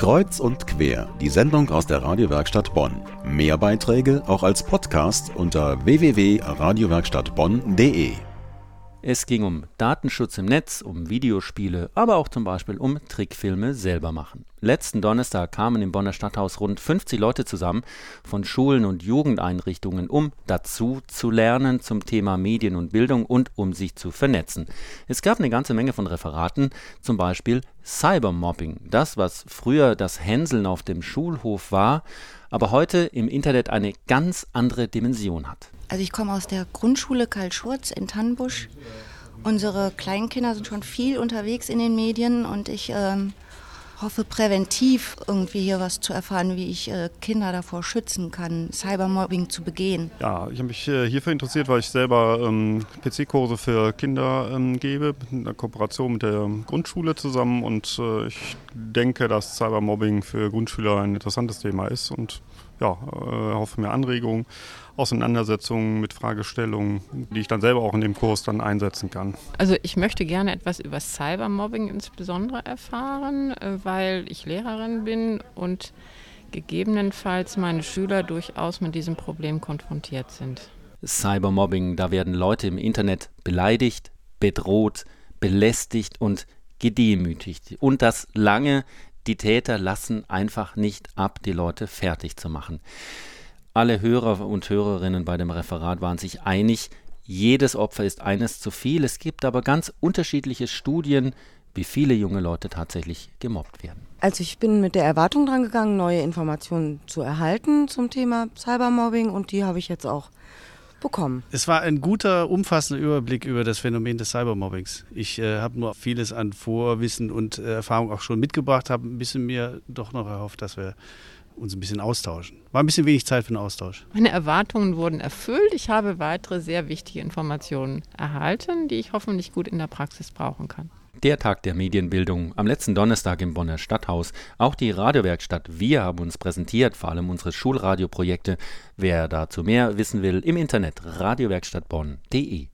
Kreuz und quer, die Sendung aus der Radiowerkstatt Bonn. Mehr Beiträge auch als Podcast unter www.radiowerkstattbonn.de. Es ging um Datenschutz im Netz, um Videospiele, aber auch zum Beispiel um Trickfilme selber machen. Letzten Donnerstag kamen im Bonner Stadthaus rund 50 Leute zusammen von Schulen und Jugendeinrichtungen, um dazu zu lernen zum Thema Medien und Bildung und um sich zu vernetzen. Es gab eine ganze Menge von Referaten, zum Beispiel Cybermobbing, das, was früher das Hänseln auf dem Schulhof war, aber heute im Internet eine ganz andere Dimension hat. Also ich komme aus der Grundschule Karl Schurz in Tannenbusch. Unsere Kleinkinder sind schon viel unterwegs in den Medien und ich ähm, hoffe präventiv irgendwie hier was zu erfahren, wie ich äh, Kinder davor schützen kann, Cybermobbing zu begehen. Ja, ich habe mich äh, hierfür interessiert, weil ich selber ähm, PC-Kurse für Kinder ähm, gebe, in der Kooperation mit der Grundschule zusammen und äh, ich denke, dass Cybermobbing für Grundschüler ein interessantes Thema ist und ja, äh, hoffe mir Anregungen, Auseinandersetzungen mit Fragestellungen, die ich dann selber auch in dem Kurs dann einsetzen kann. Also ich möchte gerne etwas über Cybermobbing insbesondere erfahren, äh, weil ich Lehrerin bin und gegebenenfalls meine Schüler durchaus mit diesem Problem konfrontiert sind. Cybermobbing, da werden Leute im Internet beleidigt, bedroht, belästigt und gedemütigt. Und das lange, die Täter lassen einfach nicht ab, die Leute fertig zu machen. Alle Hörer und Hörerinnen bei dem Referat waren sich einig, jedes Opfer ist eines zu viel. Es gibt aber ganz unterschiedliche Studien, wie viele junge Leute tatsächlich gemobbt werden. Also ich bin mit der Erwartung dran gegangen, neue Informationen zu erhalten zum Thema Cybermobbing und die habe ich jetzt auch bekommen. Es war ein guter, umfassender Überblick über das Phänomen des Cybermobbings. Ich äh, habe nur vieles an Vorwissen und äh, Erfahrung auch schon mitgebracht, habe ein bisschen mir doch noch erhofft, dass wir uns ein bisschen austauschen. War ein bisschen wenig Zeit für einen Austausch. Meine Erwartungen wurden erfüllt. Ich habe weitere sehr wichtige Informationen erhalten, die ich hoffentlich gut in der Praxis brauchen kann. Der Tag der Medienbildung am letzten Donnerstag im Bonner Stadthaus. Auch die Radiowerkstatt Wir haben uns präsentiert, vor allem unsere Schulradioprojekte. Wer dazu mehr wissen will, im Internet radiowerkstattbonn.de.